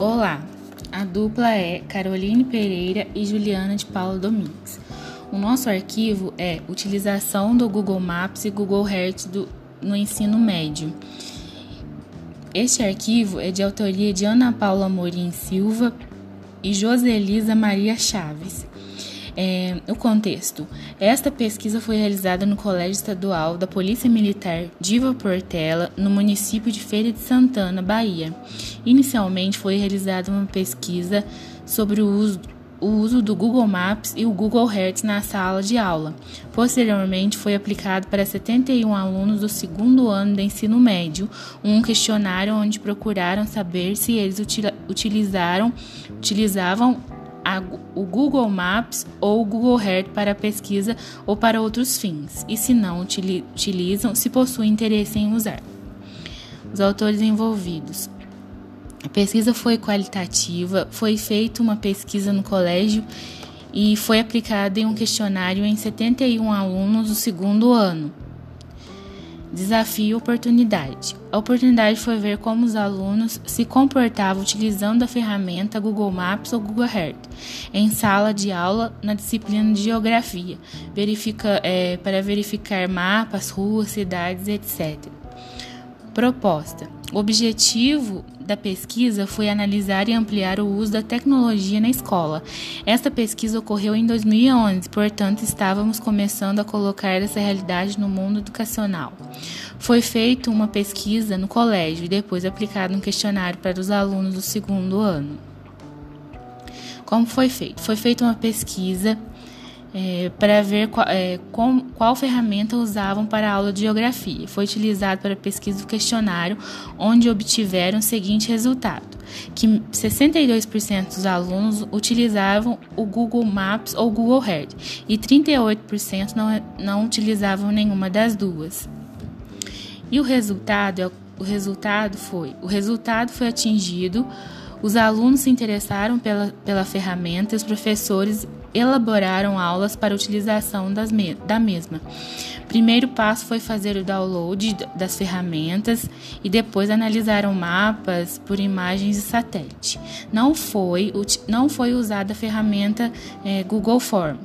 Olá, a dupla é Caroline Pereira e Juliana de Paula Domingues. O nosso arquivo é utilização do Google Maps e Google Earth do, no ensino médio. Este arquivo é de autoria de Ana Paula Morim Silva e Joselisa Maria Chaves. É, o contexto. Esta pesquisa foi realizada no Colégio Estadual da Polícia Militar Diva Portela, no município de Feira de Santana, Bahia. Inicialmente foi realizada uma pesquisa sobre o uso o uso do Google Maps e o Google Earth na sala de aula. Posteriormente, foi aplicado para 71 alunos do segundo ano de ensino médio um questionário onde procuraram saber se eles utilizaram, utilizavam a, o Google Maps ou o Google Earth para pesquisa ou para outros fins, e se não utilizam, se possuem interesse em usar. Os autores envolvidos. A pesquisa foi qualitativa, foi feita uma pesquisa no colégio e foi aplicada em um questionário em 71 alunos do segundo ano. Desafio oportunidade. A oportunidade foi ver como os alunos se comportavam utilizando a ferramenta Google Maps ou Google Earth em sala de aula na disciplina de Geografia, verifica, é, para verificar mapas, ruas, cidades, etc. Proposta: O objetivo da pesquisa foi analisar e ampliar o uso da tecnologia na escola. Esta pesquisa ocorreu em 2011, portanto, estávamos começando a colocar essa realidade no mundo educacional. Foi feita uma pesquisa no colégio e depois aplicado um questionário para os alunos do segundo ano. Como foi feito? Foi feita uma pesquisa é, para ver qual, é, com, qual ferramenta usavam para a aula de geografia. Foi utilizado para a pesquisa do questionário, onde obtiveram o seguinte resultado: que 62% dos alunos utilizavam o Google Maps ou Google Earth e 38% não, não utilizavam nenhuma das duas. E o resultado, é o resultado foi, o resultado foi atingido os alunos se interessaram pela, pela ferramenta e os professores elaboraram aulas para utilização das me da mesma. Primeiro passo foi fazer o download das ferramentas e depois analisaram mapas por imagens de satélite. Não foi, não foi usada a ferramenta é, Google Form.